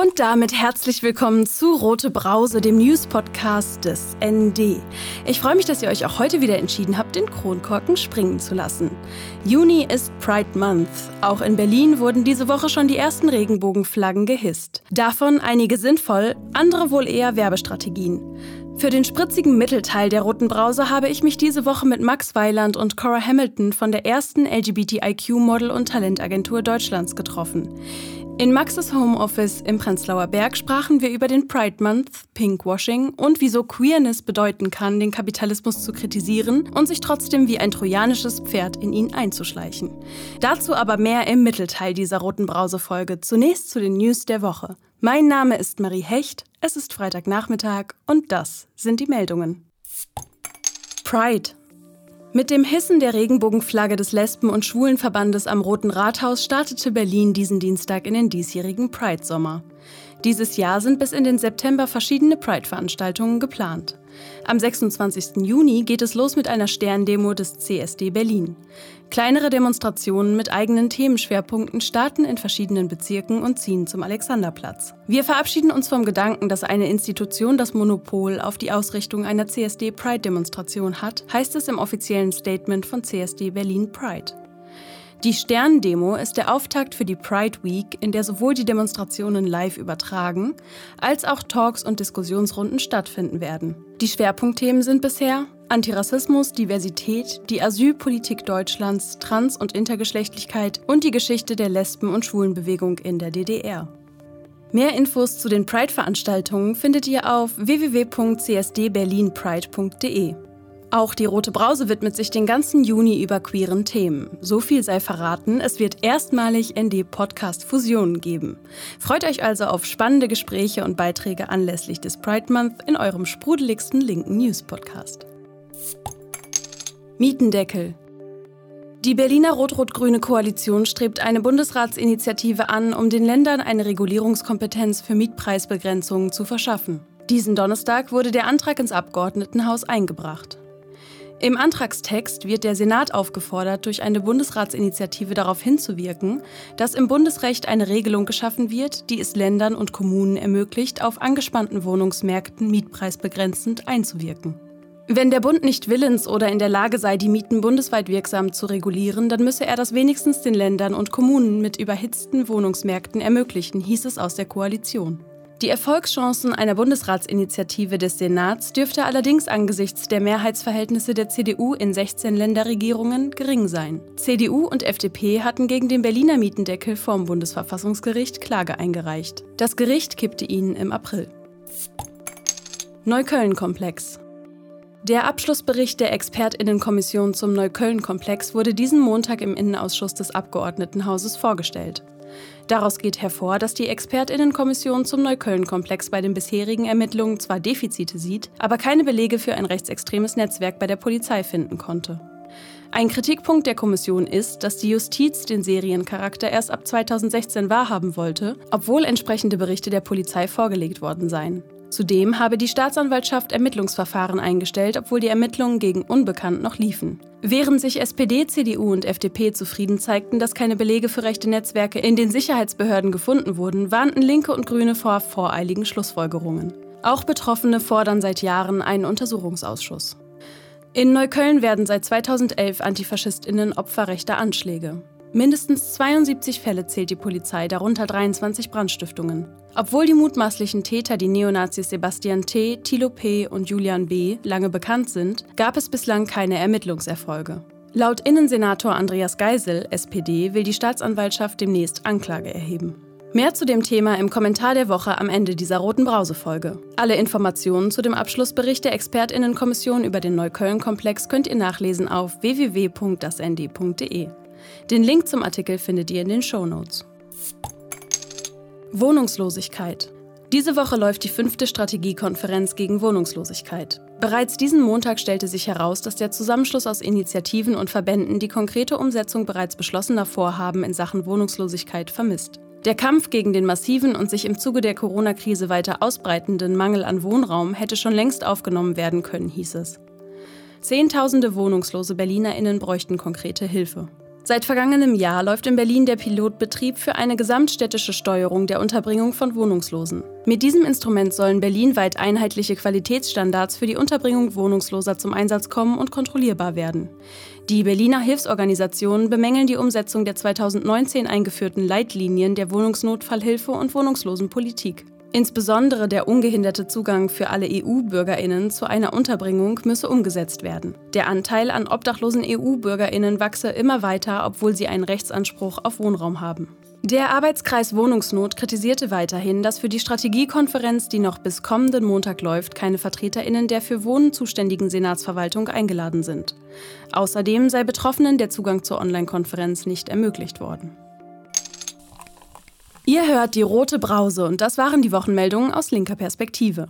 Und damit herzlich willkommen zu Rote Brause, dem News-Podcast des ND. Ich freue mich, dass ihr euch auch heute wieder entschieden habt, den Kronkorken springen zu lassen. Juni ist Pride Month. Auch in Berlin wurden diese Woche schon die ersten Regenbogenflaggen gehisst. Davon einige sinnvoll, andere wohl eher Werbestrategien. Für den spritzigen Mittelteil der Roten Brause habe ich mich diese Woche mit Max Weiland und Cora Hamilton von der ersten LGBTIQ-Model- und Talentagentur Deutschlands getroffen. In Maxes Homeoffice im Prenzlauer Berg sprachen wir über den Pride Month, Pinkwashing und wieso Queerness bedeuten kann, den Kapitalismus zu kritisieren und sich trotzdem wie ein trojanisches Pferd in ihn einzuschleichen. Dazu aber mehr im Mittelteil dieser roten Brause-Folge. Zunächst zu den News der Woche. Mein Name ist Marie Hecht, es ist Freitagnachmittag und das sind die Meldungen. Pride. Mit dem Hissen der Regenbogenflagge des Lesben- und Schwulenverbandes am Roten Rathaus startete Berlin diesen Dienstag in den diesjährigen Pride-Sommer. Dieses Jahr sind bis in den September verschiedene Pride-Veranstaltungen geplant. Am 26. Juni geht es los mit einer Sterndemo des CSD Berlin. Kleinere Demonstrationen mit eigenen Themenschwerpunkten starten in verschiedenen Bezirken und ziehen zum Alexanderplatz. Wir verabschieden uns vom Gedanken, dass eine Institution das Monopol auf die Ausrichtung einer CSD-Pride-Demonstration hat, heißt es im offiziellen Statement von CSD Berlin Pride. Die Sterndemo ist der Auftakt für die Pride Week, in der sowohl die Demonstrationen live übertragen, als auch Talks und Diskussionsrunden stattfinden werden. Die Schwerpunktthemen sind bisher Antirassismus, Diversität, die Asylpolitik Deutschlands, Trans- und Intergeschlechtlichkeit und die Geschichte der Lesben- und Schwulenbewegung in der DDR. Mehr Infos zu den Pride-Veranstaltungen findet ihr auf www.csdberlinpride.de. Auch die Rote Brause widmet sich den ganzen Juni über queeren Themen. So viel sei verraten, es wird erstmalig ND Podcast Fusionen geben. Freut euch also auf spannende Gespräche und Beiträge anlässlich des Pride Month in eurem sprudeligsten linken News Podcast. Mietendeckel. Die Berliner rot-rot-grüne Koalition strebt eine Bundesratsinitiative an, um den Ländern eine Regulierungskompetenz für Mietpreisbegrenzungen zu verschaffen. Diesen Donnerstag wurde der Antrag ins Abgeordnetenhaus eingebracht. Im Antragstext wird der Senat aufgefordert, durch eine Bundesratsinitiative darauf hinzuwirken, dass im Bundesrecht eine Regelung geschaffen wird, die es Ländern und Kommunen ermöglicht, auf angespannten Wohnungsmärkten mietpreisbegrenzend einzuwirken. Wenn der Bund nicht willens oder in der Lage sei, die Mieten bundesweit wirksam zu regulieren, dann müsse er das wenigstens den Ländern und Kommunen mit überhitzten Wohnungsmärkten ermöglichen, hieß es aus der Koalition. Die Erfolgschancen einer Bundesratsinitiative des Senats dürfte allerdings angesichts der Mehrheitsverhältnisse der CDU in 16 Länderregierungen gering sein. CDU und FDP hatten gegen den Berliner Mietendeckel vorm Bundesverfassungsgericht Klage eingereicht. Das Gericht kippte ihn im April. Neukölln-Komplex der Abschlussbericht der Expertinnenkommission zum Neukölln-Komplex wurde diesen Montag im Innenausschuss des Abgeordnetenhauses vorgestellt. Daraus geht hervor, dass die Expertinnenkommission zum Neukölln-Komplex bei den bisherigen Ermittlungen zwar Defizite sieht, aber keine Belege für ein rechtsextremes Netzwerk bei der Polizei finden konnte. Ein Kritikpunkt der Kommission ist, dass die Justiz den Seriencharakter erst ab 2016 wahrhaben wollte, obwohl entsprechende Berichte der Polizei vorgelegt worden seien. Zudem habe die Staatsanwaltschaft Ermittlungsverfahren eingestellt, obwohl die Ermittlungen gegen Unbekannt noch liefen. Während sich SPD, CDU und FDP zufrieden zeigten, dass keine Belege für rechte Netzwerke in den Sicherheitsbehörden gefunden wurden, warnten Linke und Grüne vor voreiligen Schlussfolgerungen. Auch Betroffene fordern seit Jahren einen Untersuchungsausschuss. In Neukölln werden seit 2011 Antifaschistinnen Opfer rechter Anschläge. Mindestens 72 Fälle zählt die Polizei, darunter 23 Brandstiftungen. Obwohl die mutmaßlichen Täter die Neonazis Sebastian T., Thilo P. und Julian B. lange bekannt sind, gab es bislang keine Ermittlungserfolge. Laut Innensenator Andreas Geisel, SPD, will die Staatsanwaltschaft demnächst Anklage erheben. Mehr zu dem Thema im Kommentar der Woche am Ende dieser roten Brause-Folge. Alle Informationen zu dem Abschlussbericht der Expertinnenkommission über den Neukölln-Komplex könnt ihr nachlesen auf www.dasnd.de. Den Link zum Artikel findet ihr in den Show Notes. Wohnungslosigkeit. Diese Woche läuft die fünfte Strategiekonferenz gegen Wohnungslosigkeit. Bereits diesen Montag stellte sich heraus, dass der Zusammenschluss aus Initiativen und Verbänden die konkrete Umsetzung bereits beschlossener Vorhaben in Sachen Wohnungslosigkeit vermisst. Der Kampf gegen den massiven und sich im Zuge der Corona-Krise weiter ausbreitenden Mangel an Wohnraum hätte schon längst aufgenommen werden können, hieß es. Zehntausende wohnungslose BerlinerInnen bräuchten konkrete Hilfe. Seit vergangenem Jahr läuft in Berlin der Pilotbetrieb für eine gesamtstädtische Steuerung der Unterbringung von Wohnungslosen. Mit diesem Instrument sollen berlinweit einheitliche Qualitätsstandards für die Unterbringung Wohnungsloser zum Einsatz kommen und kontrollierbar werden. Die Berliner Hilfsorganisationen bemängeln die Umsetzung der 2019 eingeführten Leitlinien der Wohnungsnotfallhilfe und Wohnungslosenpolitik. Insbesondere der ungehinderte Zugang für alle EU-Bürgerinnen zu einer Unterbringung müsse umgesetzt werden. Der Anteil an obdachlosen EU-Bürgerinnen wachse immer weiter, obwohl sie einen Rechtsanspruch auf Wohnraum haben. Der Arbeitskreis Wohnungsnot kritisierte weiterhin, dass für die Strategiekonferenz, die noch bis kommenden Montag läuft, keine Vertreterinnen der für Wohnen zuständigen Senatsverwaltung eingeladen sind. Außerdem sei Betroffenen der Zugang zur Online-Konferenz nicht ermöglicht worden. Ihr hört die rote Brause und das waren die Wochenmeldungen aus linker Perspektive.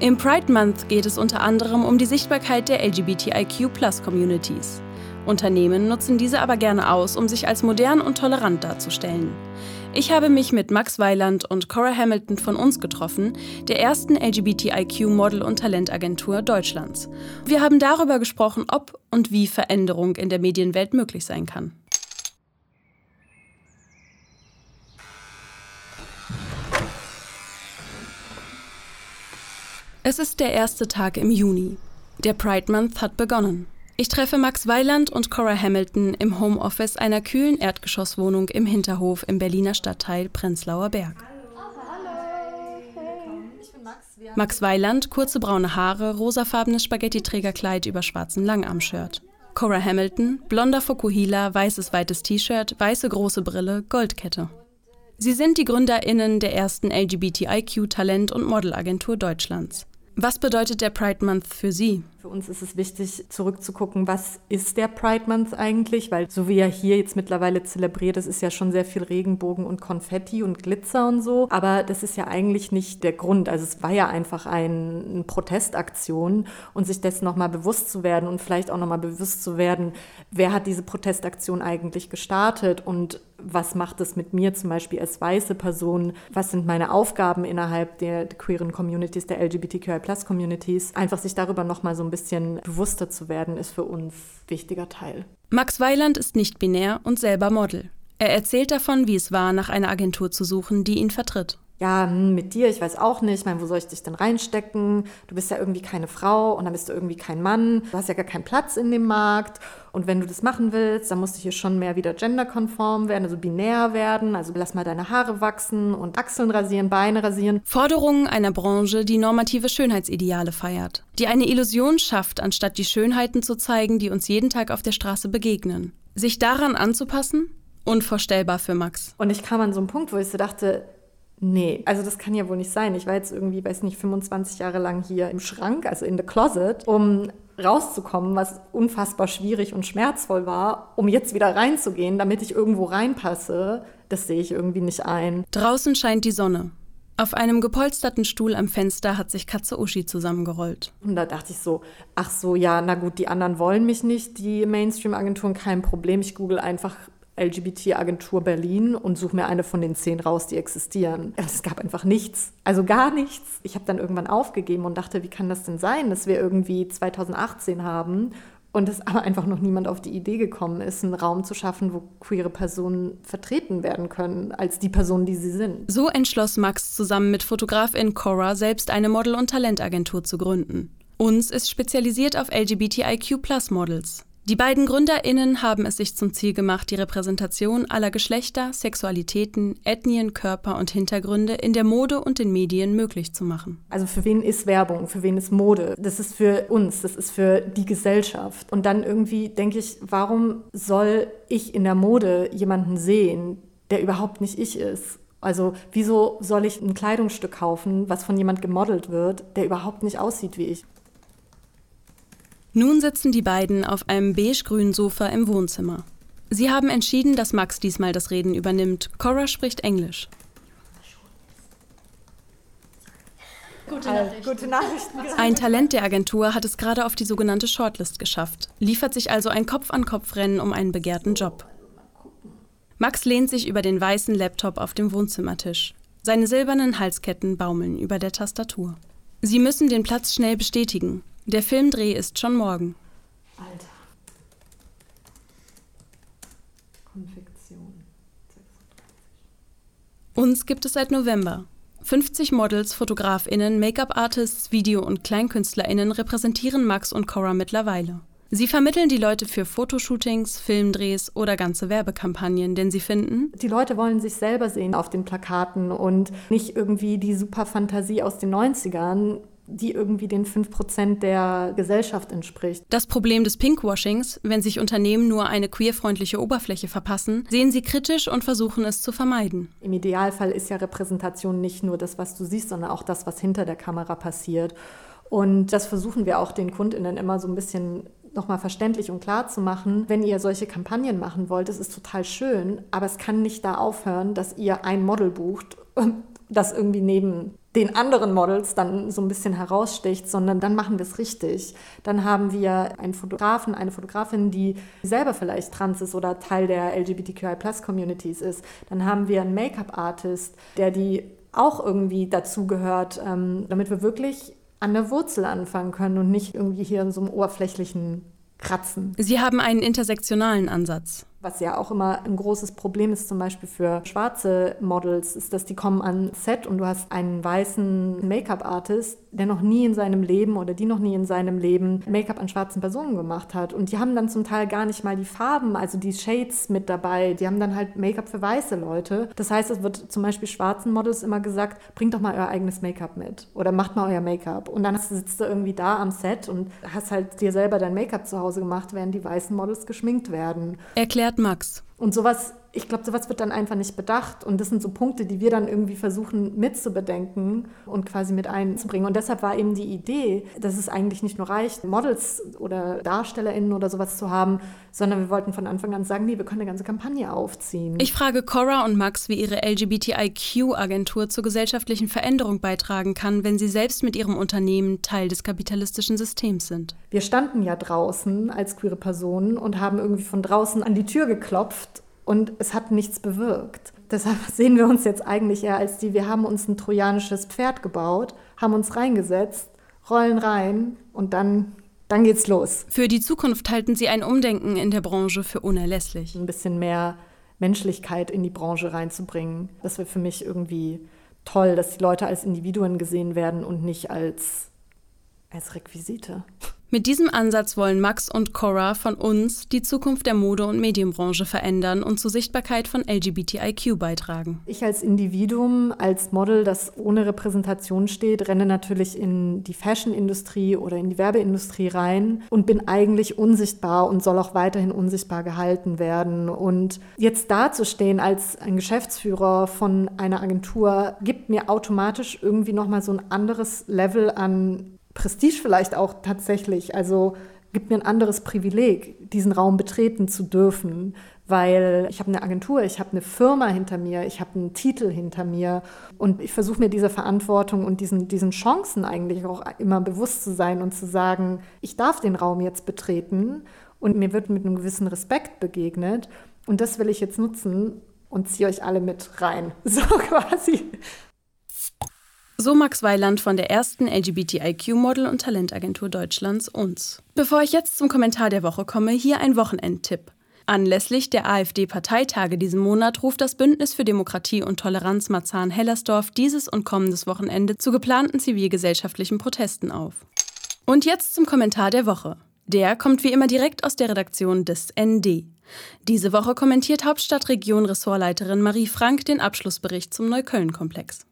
Im Pride Month geht es unter anderem um die Sichtbarkeit der LGBTIQ-Plus-Communities. Unternehmen nutzen diese aber gerne aus, um sich als modern und tolerant darzustellen. Ich habe mich mit Max Weiland und Cora Hamilton von uns getroffen, der ersten LGBTIQ-Model- und Talentagentur Deutschlands. Wir haben darüber gesprochen, ob und wie Veränderung in der Medienwelt möglich sein kann. Es ist der erste Tag im Juni. Der Pride Month hat begonnen. Ich treffe Max Weiland und Cora Hamilton im Homeoffice einer kühlen Erdgeschosswohnung im Hinterhof im Berliner Stadtteil Prenzlauer Berg. Max Weiland, kurze braune Haare, rosafarbenes Spaghetti-Trägerkleid über schwarzen Langarm-Shirt. Cora Hamilton, blonder Fokuhila, weißes weites T-Shirt, weiße große Brille, Goldkette. Sie sind die GründerInnen der ersten LGBTIQ-Talent- und Modelagentur Deutschlands. Was bedeutet der Pride Month für Sie? Für uns ist es wichtig, zurückzugucken, was ist der Pride Month eigentlich? Weil so wie er hier jetzt mittlerweile zelebriert ist, ist ja schon sehr viel Regenbogen und Konfetti und Glitzer und so. Aber das ist ja eigentlich nicht der Grund. Also es war ja einfach ein, eine Protestaktion und sich dessen nochmal bewusst zu werden und vielleicht auch nochmal bewusst zu werden, wer hat diese Protestaktion eigentlich gestartet und was macht es mit mir zum Beispiel als weiße Person? Was sind meine Aufgaben innerhalb der queeren Communities, der LGBTQI-Plus-Communities? Einfach sich darüber nochmal so ein bisschen bewusster zu werden, ist für uns ein wichtiger Teil. Max Weiland ist nicht binär und selber Model. Er erzählt davon, wie es war, nach einer Agentur zu suchen, die ihn vertritt ja, hm, mit dir, ich weiß auch nicht, ich meine, wo soll ich dich denn reinstecken? Du bist ja irgendwie keine Frau und dann bist du irgendwie kein Mann. Du hast ja gar keinen Platz in dem Markt. Und wenn du das machen willst, dann musst du hier schon mehr wieder genderkonform werden, also binär werden. Also lass mal deine Haare wachsen und Achseln rasieren, Beine rasieren. Forderungen einer Branche, die normative Schönheitsideale feiert. Die eine Illusion schafft, anstatt die Schönheiten zu zeigen, die uns jeden Tag auf der Straße begegnen. Sich daran anzupassen? Unvorstellbar für Max. Und ich kam an so einen Punkt, wo ich so dachte, Nee, also das kann ja wohl nicht sein. Ich war jetzt irgendwie, weiß nicht, 25 Jahre lang hier im Schrank, also in the closet, um rauszukommen, was unfassbar schwierig und schmerzvoll war, um jetzt wieder reinzugehen, damit ich irgendwo reinpasse. Das sehe ich irgendwie nicht ein. Draußen scheint die Sonne. Auf einem gepolsterten Stuhl am Fenster hat sich Katze Uschi zusammengerollt. Und da dachte ich so, ach so, ja, na gut, die anderen wollen mich nicht, die Mainstream-Agenturen, kein Problem. Ich google einfach LGBT-Agentur Berlin und suche mir eine von den zehn raus, die existieren. Es gab einfach nichts, also gar nichts. Ich habe dann irgendwann aufgegeben und dachte, wie kann das denn sein, dass wir irgendwie 2018 haben und es aber einfach noch niemand auf die Idee gekommen ist, einen Raum zu schaffen, wo queere Personen vertreten werden können, als die Personen, die sie sind. So entschloss Max zusammen mit Fotografin Cora selbst eine Model- und Talentagentur zu gründen. Uns ist spezialisiert auf LGBTIQ-Plus-Models. Die beiden GründerInnen haben es sich zum Ziel gemacht, die Repräsentation aller Geschlechter, Sexualitäten, Ethnien, Körper und Hintergründe in der Mode und den Medien möglich zu machen. Also für wen ist Werbung? Für wen ist Mode? Das ist für uns, das ist für die Gesellschaft. Und dann irgendwie denke ich, warum soll ich in der Mode jemanden sehen, der überhaupt nicht ich ist? Also wieso soll ich ein Kleidungsstück kaufen, was von jemand gemodelt wird, der überhaupt nicht aussieht wie ich? Nun sitzen die beiden auf einem beige-grünen Sofa im Wohnzimmer. Sie haben entschieden, dass Max diesmal das Reden übernimmt. Cora spricht Englisch. Gute, Nachrichten. Gute Nachrichten. Ein Talent der Agentur hat es gerade auf die sogenannte Shortlist geschafft, liefert sich also ein Kopf-an-Kopf-Rennen um einen begehrten Job. Max lehnt sich über den weißen Laptop auf dem Wohnzimmertisch. Seine silbernen Halsketten baumeln über der Tastatur. Sie müssen den Platz schnell bestätigen. Der Filmdreh ist schon morgen. Alter. Konfektion. Uns gibt es seit November. 50 Models, FotografInnen, Make-up-Artists, Video- und KleinkünstlerInnen repräsentieren Max und Cora mittlerweile. Sie vermitteln die Leute für Fotoshootings, Filmdrehs oder ganze Werbekampagnen, denn sie finden, die Leute wollen sich selber sehen auf den Plakaten und nicht irgendwie die super Fantasie aus den 90ern, die irgendwie den 5% der Gesellschaft entspricht. Das Problem des Pinkwashings, wenn sich Unternehmen nur eine queerfreundliche Oberfläche verpassen, sehen sie kritisch und versuchen es zu vermeiden. Im Idealfall ist ja Repräsentation nicht nur das, was du siehst, sondern auch das, was hinter der Kamera passiert. Und das versuchen wir auch den KundInnen immer so ein bisschen nochmal verständlich und klar zu machen, wenn ihr solche Kampagnen machen wollt, das ist total schön, aber es kann nicht da aufhören, dass ihr ein Model bucht, das irgendwie neben den anderen Models dann so ein bisschen heraussticht, sondern dann machen wir es richtig. Dann haben wir einen Fotografen, eine Fotografin, die selber vielleicht trans ist oder Teil der LGBTQI-Plus-Communities ist. Dann haben wir einen Make-up-Artist, der die auch irgendwie dazugehört, ähm, damit wir wirklich an der Wurzel anfangen können und nicht irgendwie hier in so einem oberflächlichen Kratzen. Sie haben einen intersektionalen Ansatz. Was ja auch immer ein großes Problem ist, zum Beispiel für schwarze Models, ist, dass die kommen an Set und du hast einen weißen Make-up-Artist, der noch nie in seinem Leben oder die noch nie in seinem Leben Make-up an schwarzen Personen gemacht hat. Und die haben dann zum Teil gar nicht mal die Farben, also die Shades mit dabei. Die haben dann halt Make-up für weiße Leute. Das heißt, es wird zum Beispiel schwarzen Models immer gesagt, bringt doch mal euer eigenes Make-up mit oder macht mal euer Make-up. Und dann sitzt du irgendwie da am Set und hast halt dir selber dein Make-up zu Hause gemacht, während die weißen Models geschminkt werden. Erklärt Max. Und sowas, ich glaube, sowas wird dann einfach nicht bedacht. Und das sind so Punkte, die wir dann irgendwie versuchen mitzubedenken und quasi mit einzubringen. Und deshalb war eben die Idee, dass es eigentlich nicht nur reicht, Models oder DarstellerInnen oder sowas zu haben, sondern wir wollten von Anfang an sagen, nee, wir können eine ganze Kampagne aufziehen. Ich frage Cora und Max, wie ihre LGBTIQ-Agentur zur gesellschaftlichen Veränderung beitragen kann, wenn sie selbst mit ihrem Unternehmen Teil des kapitalistischen Systems sind. Wir standen ja draußen als queere Personen und haben irgendwie von draußen an die Tür geklopft und es hat nichts bewirkt. Deshalb sehen wir uns jetzt eigentlich eher als die, wir haben uns ein trojanisches Pferd gebaut, haben uns reingesetzt, rollen rein und dann, dann geht's los. Für die Zukunft halten Sie ein Umdenken in der Branche für unerlässlich. Ein bisschen mehr Menschlichkeit in die Branche reinzubringen. Das wäre für mich irgendwie toll, dass die Leute als Individuen gesehen werden und nicht als, als Requisite. Mit diesem Ansatz wollen Max und Cora von uns die Zukunft der Mode- und Medienbranche verändern und zur Sichtbarkeit von LGBTIQ beitragen. Ich als Individuum, als Model, das ohne Repräsentation steht, renne natürlich in die Fashion-Industrie oder in die Werbeindustrie rein und bin eigentlich unsichtbar und soll auch weiterhin unsichtbar gehalten werden. Und jetzt dazustehen als ein Geschäftsführer von einer Agentur gibt mir automatisch irgendwie nochmal so ein anderes Level an Prestige vielleicht auch tatsächlich. Also gibt mir ein anderes Privileg, diesen Raum betreten zu dürfen, weil ich habe eine Agentur, ich habe eine Firma hinter mir, ich habe einen Titel hinter mir und ich versuche mir dieser Verantwortung und diesen, diesen Chancen eigentlich auch immer bewusst zu sein und zu sagen, ich darf den Raum jetzt betreten und mir wird mit einem gewissen Respekt begegnet und das will ich jetzt nutzen und ziehe euch alle mit rein, so quasi. So Max Weiland von der ersten LGBTIQ-Model- und Talentagentur Deutschlands uns. Bevor ich jetzt zum Kommentar der Woche komme, hier ein Wochenendtipp. Anlässlich der AfD-Parteitage diesen Monat ruft das Bündnis für Demokratie und Toleranz Marzahn-Hellersdorf dieses und kommendes Wochenende zu geplanten zivilgesellschaftlichen Protesten auf. Und jetzt zum Kommentar der Woche. Der kommt wie immer direkt aus der Redaktion des ND. Diese Woche kommentiert Hauptstadtregion-Ressortleiterin Marie Frank den Abschlussbericht zum Neukölln-Komplex.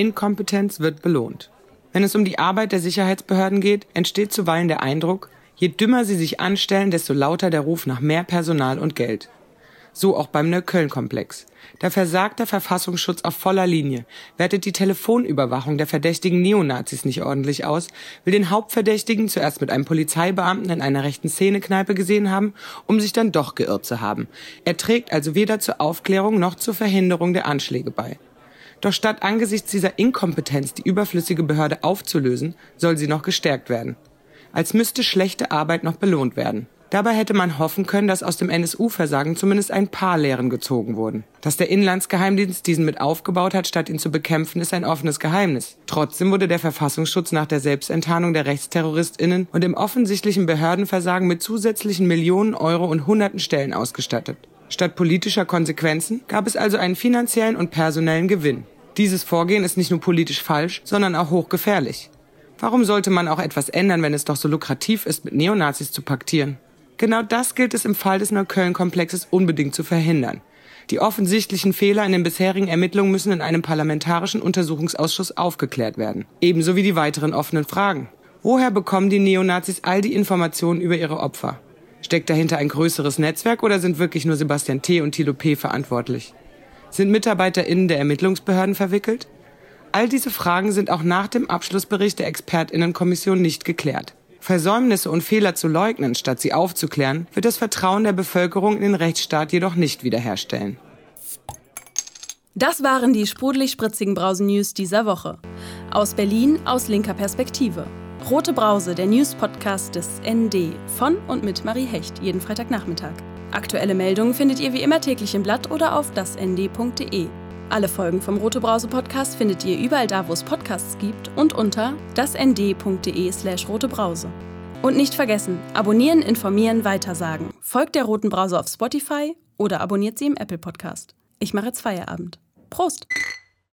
Inkompetenz wird belohnt. Wenn es um die Arbeit der Sicherheitsbehörden geht, entsteht zuweilen der Eindruck, je dümmer sie sich anstellen, desto lauter der Ruf nach mehr Personal und Geld. So auch beim Neukölln-Komplex. Da versagt der Verfassungsschutz auf voller Linie, wertet die Telefonüberwachung der verdächtigen Neonazis nicht ordentlich aus, will den Hauptverdächtigen zuerst mit einem Polizeibeamten in einer rechten Szenekneipe gesehen haben, um sich dann doch geirrt zu haben. Er trägt also weder zur Aufklärung noch zur Verhinderung der Anschläge bei. Doch statt angesichts dieser Inkompetenz die überflüssige Behörde aufzulösen, soll sie noch gestärkt werden. Als müsste schlechte Arbeit noch belohnt werden. Dabei hätte man hoffen können, dass aus dem NSU-Versagen zumindest ein paar Lehren gezogen wurden. Dass der Inlandsgeheimdienst diesen mit aufgebaut hat, statt ihn zu bekämpfen, ist ein offenes Geheimnis. Trotzdem wurde der Verfassungsschutz nach der Selbstenttarnung der RechtsterroristInnen und im offensichtlichen Behördenversagen mit zusätzlichen Millionen Euro und hunderten Stellen ausgestattet. Statt politischer Konsequenzen gab es also einen finanziellen und personellen Gewinn. Dieses Vorgehen ist nicht nur politisch falsch, sondern auch hochgefährlich. Warum sollte man auch etwas ändern, wenn es doch so lukrativ ist, mit Neonazis zu paktieren? Genau das gilt es im Fall des Neukölln-Komplexes unbedingt zu verhindern. Die offensichtlichen Fehler in den bisherigen Ermittlungen müssen in einem parlamentarischen Untersuchungsausschuss aufgeklärt werden. Ebenso wie die weiteren offenen Fragen. Woher bekommen die Neonazis all die Informationen über ihre Opfer? Steckt dahinter ein größeres Netzwerk oder sind wirklich nur Sebastian T. und Thilo P. verantwortlich? Sind MitarbeiterInnen der Ermittlungsbehörden verwickelt? All diese Fragen sind auch nach dem Abschlussbericht der Expertinnenkommission nicht geklärt. Versäumnisse und Fehler zu leugnen, statt sie aufzuklären, wird das Vertrauen der Bevölkerung in den Rechtsstaat jedoch nicht wiederherstellen. Das waren die sprudelig-spritzigen Brausen-News dieser Woche. Aus Berlin aus linker Perspektive. Rote Brause, der News-Podcast des ND von und mit Marie Hecht, jeden Freitagnachmittag. Aktuelle Meldungen findet ihr wie immer täglich im Blatt oder auf dasnd.de. Alle Folgen vom Rote Brause Podcast findet ihr überall da, wo es Podcasts gibt und unter dasnd.de/slash rotebrause. Und nicht vergessen, abonnieren, informieren, weitersagen. Folgt der Roten Brause auf Spotify oder abonniert sie im Apple Podcast. Ich mache jetzt Feierabend. Prost!